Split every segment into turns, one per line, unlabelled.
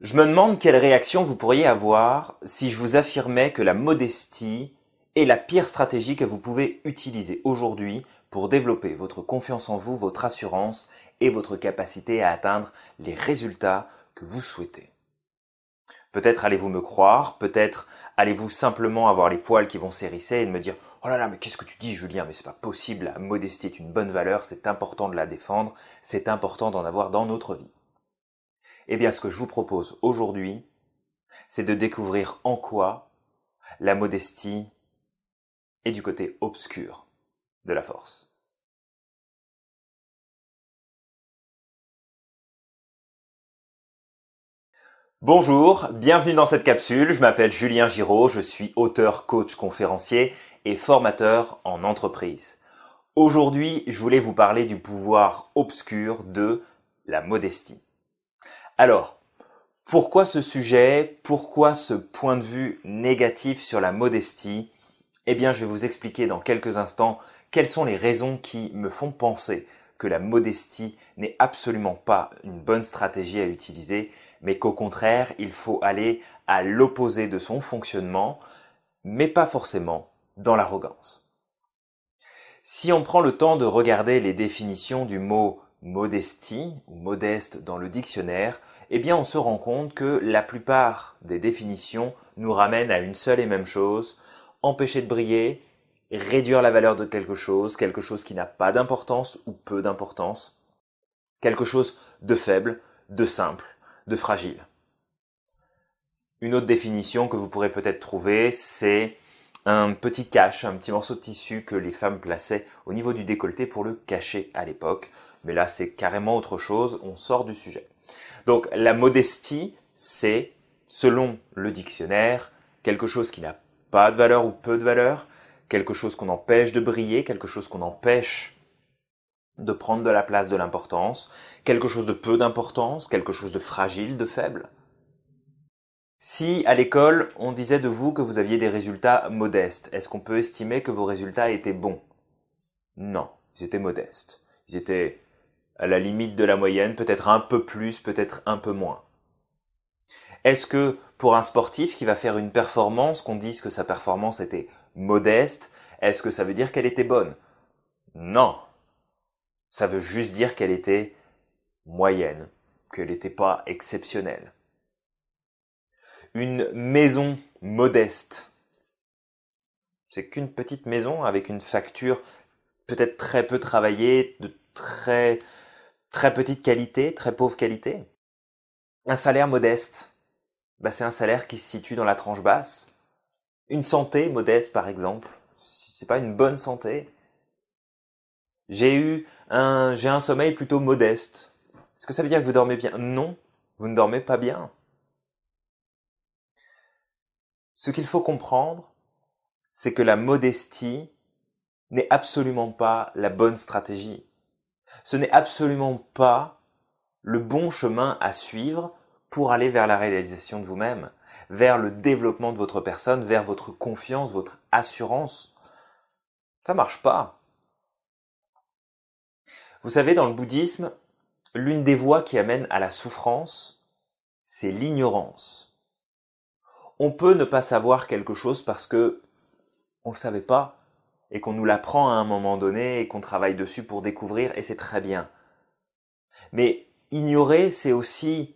Je me demande quelle réaction vous pourriez avoir si je vous affirmais que la modestie est la pire stratégie que vous pouvez utiliser aujourd'hui pour développer votre confiance en vous, votre assurance et votre capacité à atteindre les résultats que vous souhaitez. Peut-être allez-vous me croire, peut-être allez-vous simplement avoir les poils qui vont s'hérisser et me dire Oh là là, mais qu'est-ce que tu dis, Julien? Mais c'est pas possible, la modestie est une bonne valeur, c'est important de la défendre, c'est important d'en avoir dans notre vie. Eh bien, ce que je vous propose aujourd'hui, c'est de découvrir en quoi la modestie est du côté obscur de la force. Bonjour, bienvenue dans cette capsule. Je m'appelle Julien Giraud, je suis auteur, coach, conférencier et formateur en entreprise. Aujourd'hui, je voulais vous parler du pouvoir obscur de la modestie. Alors, pourquoi ce sujet? Pourquoi ce point de vue négatif sur la modestie? Eh bien, je vais vous expliquer dans quelques instants quelles sont les raisons qui me font penser que la modestie n'est absolument pas une bonne stratégie à utiliser, mais qu'au contraire, il faut aller à l'opposé de son fonctionnement, mais pas forcément dans l'arrogance. Si on prend le temps de regarder les définitions du mot modestie ou modeste dans le dictionnaire, eh bien on se rend compte que la plupart des définitions nous ramènent à une seule et même chose, empêcher de briller, réduire la valeur de quelque chose, quelque chose qui n'a pas d'importance ou peu d'importance, quelque chose de faible, de simple, de fragile. Une autre définition que vous pourrez peut-être trouver, c'est un petit cache, un petit morceau de tissu que les femmes plaçaient au niveau du décolleté pour le cacher à l'époque. Mais là, c'est carrément autre chose, on sort du sujet. Donc la modestie, c'est, selon le dictionnaire, quelque chose qui n'a pas de valeur ou peu de valeur, quelque chose qu'on empêche de briller, quelque chose qu'on empêche de prendre de la place de l'importance, quelque chose de peu d'importance, quelque chose de fragile, de faible. Si à l'école on disait de vous que vous aviez des résultats modestes, est-ce qu'on peut estimer que vos résultats étaient bons? Non, ils étaient modestes. Ils étaient à la limite de la moyenne, peut-être un peu plus, peut-être un peu moins. Est-ce que pour un sportif qui va faire une performance, qu'on dise que sa performance était modeste, est-ce que ça veut dire qu'elle était bonne? Non. Ça veut juste dire qu'elle était moyenne, qu'elle n'était pas exceptionnelle une maison modeste. C'est qu'une petite maison avec une facture peut-être très peu travaillée, de très, très petite qualité, très pauvre qualité. Un salaire modeste, bah c'est un salaire qui se situe dans la tranche basse. Une santé modeste, par exemple, c'est pas une bonne santé. J'ai eu un, j'ai un sommeil plutôt modeste. Est-ce que ça veut dire que vous dormez bien? Non, vous ne dormez pas bien. Ce qu'il faut comprendre, c'est que la modestie n'est absolument pas la bonne stratégie. Ce n'est absolument pas le bon chemin à suivre pour aller vers la réalisation de vous-même, vers le développement de votre personne, vers votre confiance, votre assurance. Ça marche pas. Vous savez, dans le bouddhisme, l'une des voies qui amène à la souffrance, c'est l'ignorance on peut ne pas savoir quelque chose parce que on le savait pas et qu'on nous l'apprend à un moment donné et qu'on travaille dessus pour découvrir et c'est très bien. Mais ignorer, c'est aussi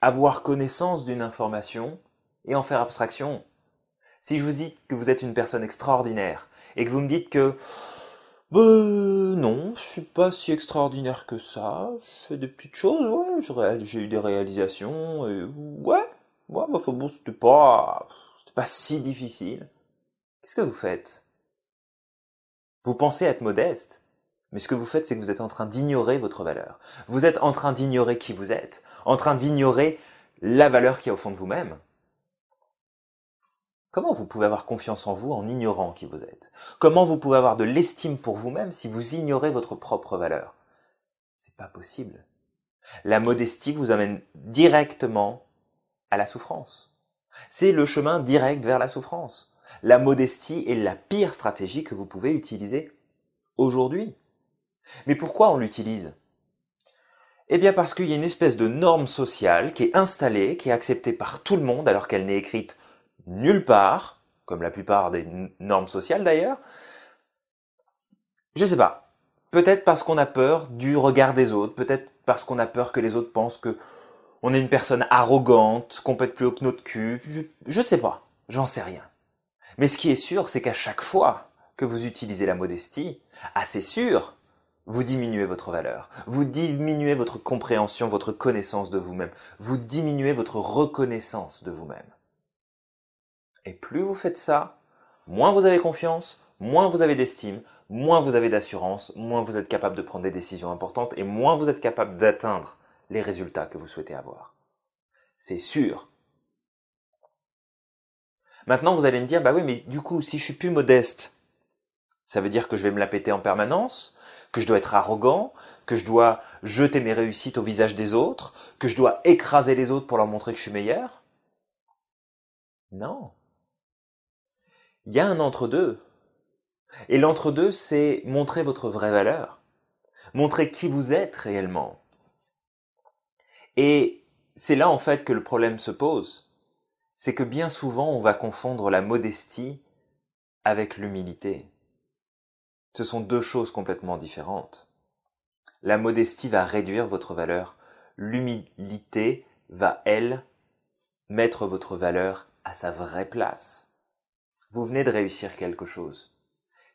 avoir connaissance d'une information et en faire abstraction. Si je vous dis que vous êtes une personne extraordinaire et que vous me dites que ben non, je suis pas si extraordinaire que ça, je fais des petites choses, ouais, j'ai eu des réalisations, et ouais, Ouais, bah, bon, c'était pas, c'était pas si difficile. Qu'est-ce que vous faites? Vous pensez être modeste, mais ce que vous faites, c'est que vous êtes en train d'ignorer votre valeur. Vous êtes en train d'ignorer qui vous êtes, en train d'ignorer la valeur qui est au fond de vous-même. Comment vous pouvez avoir confiance en vous en ignorant qui vous êtes? Comment vous pouvez avoir de l'estime pour vous-même si vous ignorez votre propre valeur? C'est pas possible. La modestie vous amène directement à la souffrance. C'est le chemin direct vers la souffrance. La modestie est la pire stratégie que vous pouvez utiliser aujourd'hui. Mais pourquoi on l'utilise? Eh bien parce qu'il y a une espèce de norme sociale qui est installée, qui est acceptée par tout le monde alors qu'elle n'est écrite nulle part, comme la plupart des normes sociales d'ailleurs. Je sais pas. Peut-être parce qu'on a peur du regard des autres, peut-être parce qu'on a peur que les autres pensent que on est une personne arrogante, qu'on pète plus haut que notre cul. Je ne sais pas. J'en sais rien. Mais ce qui est sûr, c'est qu'à chaque fois que vous utilisez la modestie, assez sûr, vous diminuez votre valeur, vous diminuez votre compréhension, votre connaissance de vous-même, vous diminuez votre reconnaissance de vous-même. Et plus vous faites ça, moins vous avez confiance, moins vous avez d'estime, moins vous avez d'assurance, moins vous êtes capable de prendre des décisions importantes et moins vous êtes capable d'atteindre les résultats que vous souhaitez avoir. C'est sûr. Maintenant, vous allez me dire, bah oui, mais du coup, si je suis plus modeste, ça veut dire que je vais me la péter en permanence, que je dois être arrogant, que je dois jeter mes réussites au visage des autres, que je dois écraser les autres pour leur montrer que je suis meilleur? Non. Il y a un entre-deux. Et l'entre-deux, c'est montrer votre vraie valeur, montrer qui vous êtes réellement. Et c'est là en fait que le problème se pose. C'est que bien souvent on va confondre la modestie avec l'humilité. Ce sont deux choses complètement différentes. La modestie va réduire votre valeur. L'humilité va, elle, mettre votre valeur à sa vraie place. Vous venez de réussir quelque chose.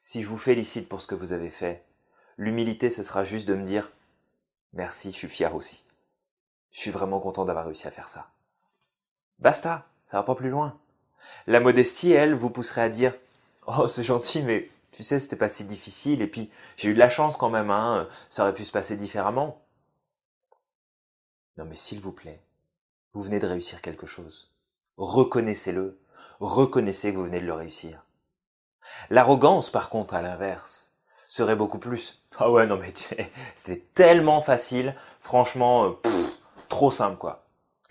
Si je vous félicite pour ce que vous avez fait, l'humilité, ce sera juste de me dire merci, je suis fier aussi. Je suis vraiment content d'avoir réussi à faire ça. Basta, ça va pas plus loin. La modestie, elle, vous pousserait à dire Oh, c'est gentil, mais tu sais, c'était pas si difficile, et puis j'ai eu de la chance quand même, hein, ça aurait pu se passer différemment. Non mais s'il vous plaît, vous venez de réussir quelque chose. Reconnaissez-le, reconnaissez que vous venez de le réussir. L'arrogance, par contre, à l'inverse, serait beaucoup plus. Ah ouais, non mais c'était tellement facile, franchement, euh, trop simple quoi.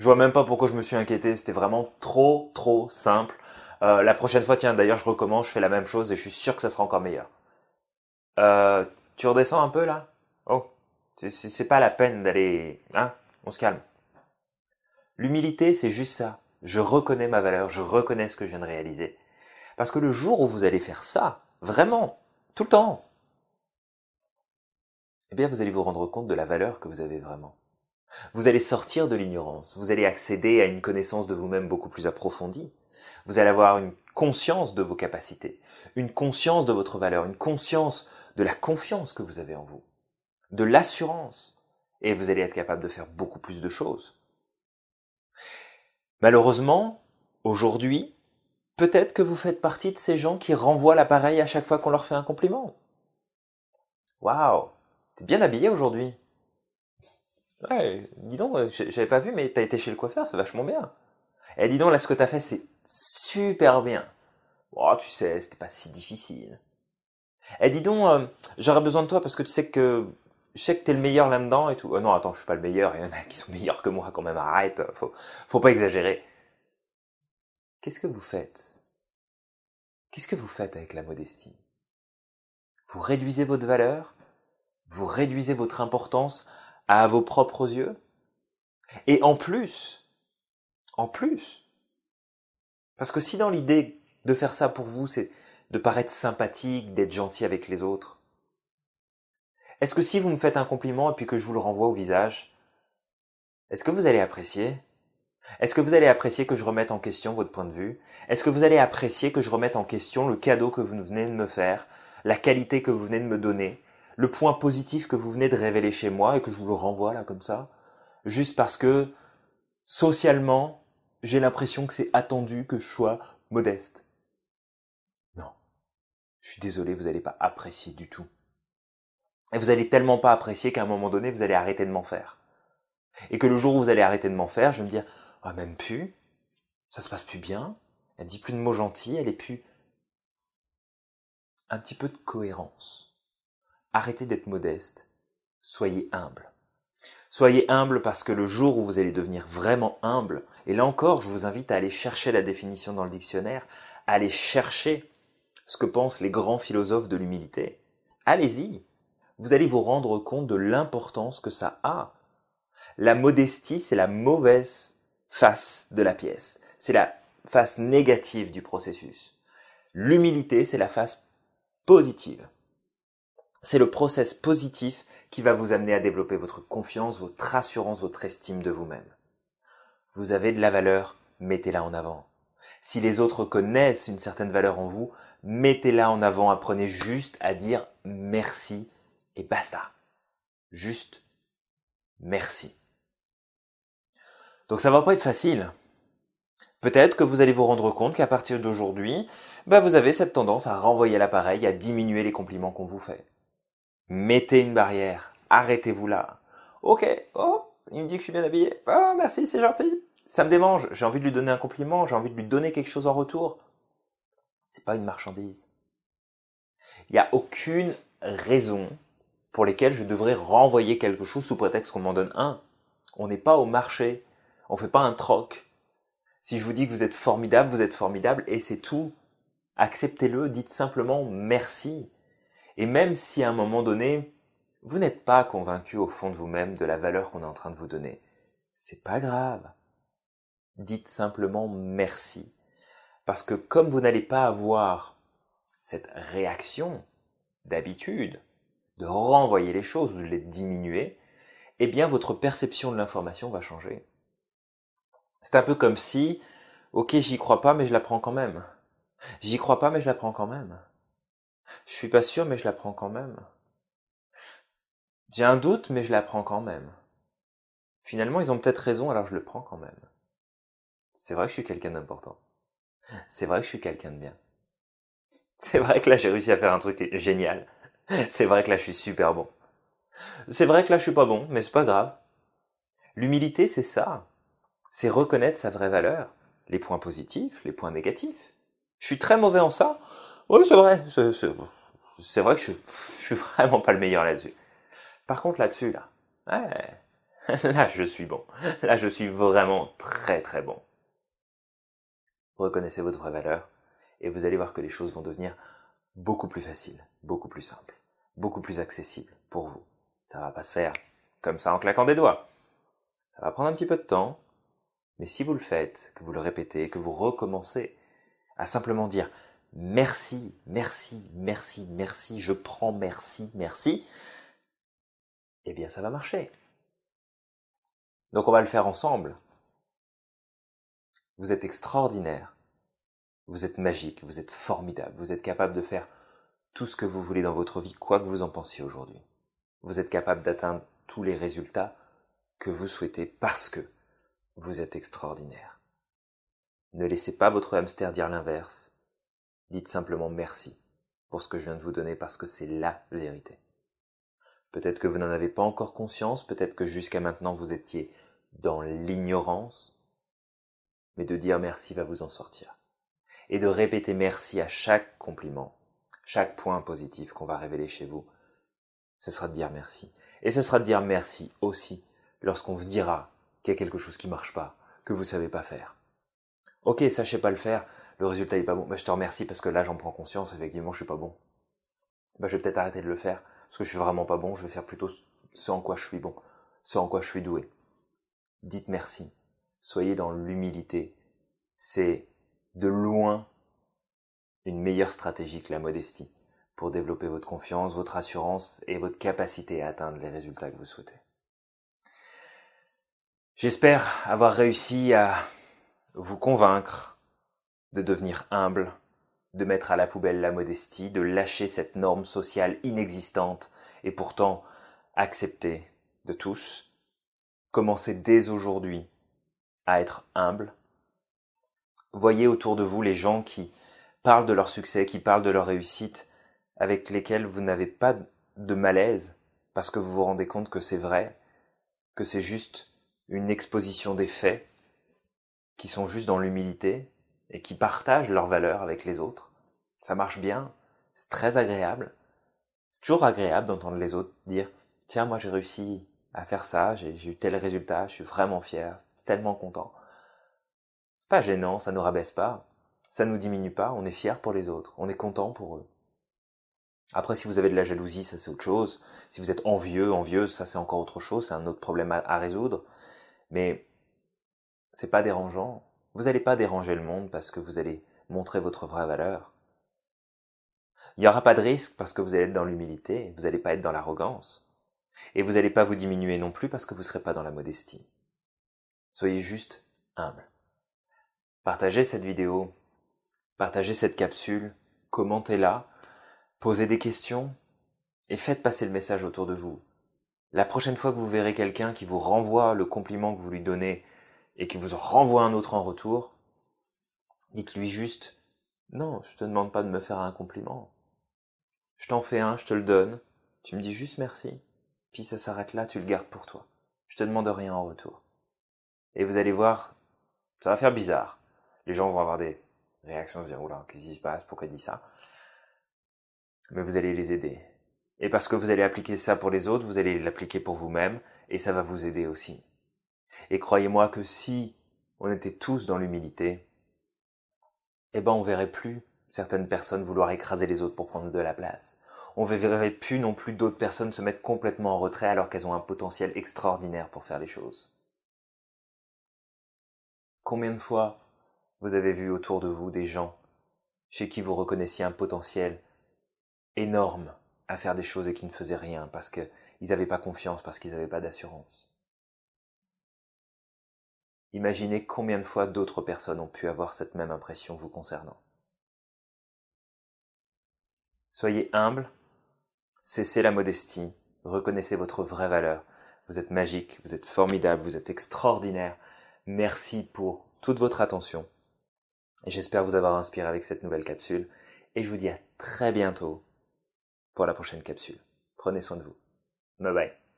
Je vois même pas pourquoi je me suis inquiété, c'était vraiment trop trop simple. Euh, la prochaine fois, tiens, d'ailleurs, je recommence, je fais la même chose et je suis sûr que ça sera encore meilleur. Euh, tu redescends un peu là? Oh, c'est pas la peine d'aller, hein? On se calme. L'humilité, c'est juste ça. Je reconnais ma valeur, je reconnais ce que je viens de réaliser. Parce que le jour où vous allez faire ça, vraiment, tout le temps, eh bien, vous allez vous rendre compte de la valeur que vous avez vraiment. Vous allez sortir de l'ignorance, vous allez accéder à une connaissance de vous-même beaucoup plus approfondie, vous allez avoir une conscience de vos capacités, une conscience de votre valeur, une conscience de la confiance que vous avez en vous, de l'assurance, et vous allez être capable de faire beaucoup plus de choses. Malheureusement, aujourd'hui, peut-être que vous faites partie de ces gens qui renvoient l'appareil à chaque fois qu'on leur fait un compliment. Waouh, t'es bien habillé aujourd'hui. Ouais, dis donc, euh, j'avais pas vu, mais t'as été chez le coiffeur, c'est vachement bien. Eh, dis donc, là, ce que t'as fait, c'est super bien. Oh, tu sais, c'était pas si difficile. Eh, dis donc, euh, j'aurais besoin de toi parce que tu sais que je sais que t'es le meilleur là-dedans et tout. Oh non, attends, je suis pas le meilleur. Il y en a qui sont meilleurs que moi quand même. Arrête, faut, faut pas exagérer. Qu'est-ce que vous faites? Qu'est-ce que vous faites avec la modestie? Vous réduisez votre valeur? Vous réduisez votre importance? À vos propres yeux. Et en plus, en plus, parce que si dans l'idée de faire ça pour vous, c'est de paraître sympathique, d'être gentil avec les autres, est-ce que si vous me faites un compliment et puis que je vous le renvoie au visage, est-ce que vous allez apprécier? Est-ce que vous allez apprécier que je remette en question votre point de vue? Est-ce que vous allez apprécier que je remette en question le cadeau que vous venez de me faire, la qualité que vous venez de me donner, le point positif que vous venez de révéler chez moi et que je vous le renvoie là comme ça, juste parce que socialement, j'ai l'impression que c'est attendu que je sois modeste. Non. Je suis désolé, vous n'allez pas apprécier du tout. Et vous allez tellement pas apprécier qu'à un moment donné, vous allez arrêter de m'en faire. Et que le jour où vous allez arrêter de m'en faire, je vais me dire, ah, même plus, ça se passe plus bien, elle dit plus de mots gentils, elle est plus... Un petit peu de cohérence. Arrêtez d'être modeste. Soyez humble. Soyez humble parce que le jour où vous allez devenir vraiment humble, et là encore, je vous invite à aller chercher la définition dans le dictionnaire, à aller chercher ce que pensent les grands philosophes de l'humilité. Allez-y. Vous allez vous rendre compte de l'importance que ça a La modestie, c'est la mauvaise face de la pièce. C'est la face négative du processus. L'humilité, c'est la face positive. C'est le process positif qui va vous amener à développer votre confiance, votre assurance, votre estime de vous-même. Vous avez de la valeur, mettez-la en avant. Si les autres connaissent une certaine valeur en vous, mettez-la en avant, apprenez juste à dire merci et basta. Juste merci. Donc ça va pas être facile. Peut-être que vous allez vous rendre compte qu'à partir d'aujourd'hui, bah vous avez cette tendance à renvoyer l'appareil, à diminuer les compliments qu'on vous fait. Mettez une barrière, arrêtez-vous là. Ok, oh, il me dit que je suis bien habillé. Oh, merci, c'est gentil. Ça me démange, j'ai envie de lui donner un compliment, j'ai envie de lui donner quelque chose en retour. C'est pas une marchandise. Il n'y a aucune raison pour lesquelles je devrais renvoyer quelque chose sous prétexte qu'on m'en donne un. On n'est pas au marché. On fait pas un troc. Si je vous dis que vous êtes formidable, vous êtes formidable et c'est tout. Acceptez-le, dites simplement merci. Et même si à un moment donné, vous n'êtes pas convaincu au fond de vous-même de la valeur qu'on est en train de vous donner, c'est pas grave. Dites simplement merci. Parce que comme vous n'allez pas avoir cette réaction d'habitude, de renvoyer les choses, de les diminuer, eh bien votre perception de l'information va changer. C'est un peu comme si, ok, j'y crois pas, mais je la prends quand même. J'y crois pas, mais je la prends quand même. Je suis pas sûr, mais je la prends quand même. J'ai un doute, mais je la prends quand même. Finalement, ils ont peut-être raison, alors je le prends quand même. C'est vrai que je suis quelqu'un d'important. C'est vrai que je suis quelqu'un de bien. C'est vrai que là, j'ai réussi à faire un truc génial. C'est vrai que là, je suis super bon. C'est vrai que là, je suis pas bon, mais c'est pas grave. L'humilité, c'est ça. C'est reconnaître sa vraie valeur, les points positifs, les points négatifs. Je suis très mauvais en ça. Oui, c'est vrai. C'est vrai que je, je suis vraiment pas le meilleur là-dessus. Par contre, là-dessus, là, là, je suis bon. Là, je suis vraiment très très bon. Reconnaissez votre vraie valeur et vous allez voir que les choses vont devenir beaucoup plus faciles, beaucoup plus simples, beaucoup plus accessibles pour vous. Ça va pas se faire comme ça en claquant des doigts. Ça va prendre un petit peu de temps, mais si vous le faites, que vous le répétez, que vous recommencez à simplement dire merci, merci, merci, merci, je prends merci, merci, eh bien ça va marcher. Donc on va le faire ensemble. Vous êtes extraordinaire. Vous êtes magique, vous êtes formidable, vous êtes capable de faire tout ce que vous voulez dans votre vie, quoi que vous en pensiez aujourd'hui. Vous êtes capable d'atteindre tous les résultats que vous souhaitez parce que vous êtes extraordinaire. Ne laissez pas votre hamster dire l'inverse. Dites simplement merci pour ce que je viens de vous donner parce que c'est la vérité. Peut-être que vous n'en avez pas encore conscience, peut-être que jusqu'à maintenant vous étiez dans l'ignorance, mais de dire merci va vous en sortir. Et de répéter merci à chaque compliment, chaque point positif qu'on va révéler chez vous, ce sera de dire merci. Et ce sera de dire merci aussi lorsqu'on vous dira qu'il y a quelque chose qui marche pas, que vous savez pas faire. Ok, sachez pas le faire, le résultat est pas bon. mais je te remercie parce que là j'en prends conscience, effectivement je suis pas bon. Bah, je vais peut-être arrêter de le faire parce que je suis vraiment pas bon, je vais faire plutôt ce en quoi je suis bon, ce en quoi je suis doué. Dites merci. Soyez dans l'humilité. C'est de loin une meilleure stratégie que la modestie pour développer votre confiance, votre assurance et votre capacité à atteindre les résultats que vous souhaitez. J'espère avoir réussi à vous convaincre de devenir humble de mettre à la poubelle la modestie, de lâcher cette norme sociale inexistante et pourtant acceptée de tous. Commencez dès aujourd'hui à être humble. Voyez autour de vous les gens qui parlent de leur succès, qui parlent de leur réussite, avec lesquels vous n'avez pas de malaise, parce que vous vous rendez compte que c'est vrai, que c'est juste une exposition des faits, qui sont juste dans l'humilité, et qui partagent leurs valeurs avec les autres. Ça marche bien, c'est très agréable. C'est toujours agréable d'entendre les autres dire Tiens, moi j'ai réussi à faire ça, j'ai eu tel résultat, je suis vraiment fier, tellement content. C'est pas gênant, ça nous rabaisse pas, ça nous diminue pas, on est fier pour les autres, on est content pour eux. Après, si vous avez de la jalousie, ça c'est autre chose. Si vous êtes envieux, envieuse, ça c'est encore autre chose, c'est un autre problème à, résoudre. Mais c'est pas dérangeant. Vous n'allez pas déranger le monde parce que vous allez montrer votre vraie valeur. Il n'y aura pas de risque parce que vous allez être dans l'humilité, vous n'allez pas être dans l'arrogance. Et vous n'allez pas vous diminuer non plus parce que vous ne serez pas dans la modestie. Soyez juste humble. Partagez cette vidéo, partagez cette capsule, commentez-la, posez des questions et faites passer le message autour de vous. La prochaine fois que vous verrez quelqu'un qui vous renvoie le compliment que vous lui donnez et qui vous renvoie un autre en retour, dites-lui juste Non, je te demande pas de me faire un compliment. Je t'en fais un, je te le donne, tu me dis juste merci, puis ça s'arrête là, tu le gardes pour toi. Je te demande rien en retour. Et vous allez voir, ça va faire bizarre. Les gens vont avoir des réactions, se dire Oula, qu'est-ce qui se passe? Pourquoi il dit ça Mais vous allez les aider. Et parce que vous allez appliquer ça pour les autres, vous allez l'appliquer pour vous-même, et ça va vous aider aussi. Et croyez-moi que si on était tous dans l'humilité, eh ben on verrait plus certaines personnes vouloir écraser les autres pour prendre de la place. On verrait plus non plus d'autres personnes se mettre complètement en retrait alors qu'elles ont un potentiel extraordinaire pour faire les choses. Combien de fois vous avez vu autour de vous des gens chez qui vous reconnaissiez un potentiel énorme à faire des choses et qui ne faisaient rien parce qu'ils n'avaient pas confiance, parce qu'ils n'avaient pas d'assurance? Imaginez combien de fois d'autres personnes ont pu avoir cette même impression vous concernant. Soyez humble, cessez la modestie, reconnaissez votre vraie valeur. Vous êtes magique, vous êtes formidable, vous êtes extraordinaire. Merci pour toute votre attention. J'espère vous avoir inspiré avec cette nouvelle capsule. Et je vous dis à très bientôt pour la prochaine capsule. Prenez soin de vous. Bye bye.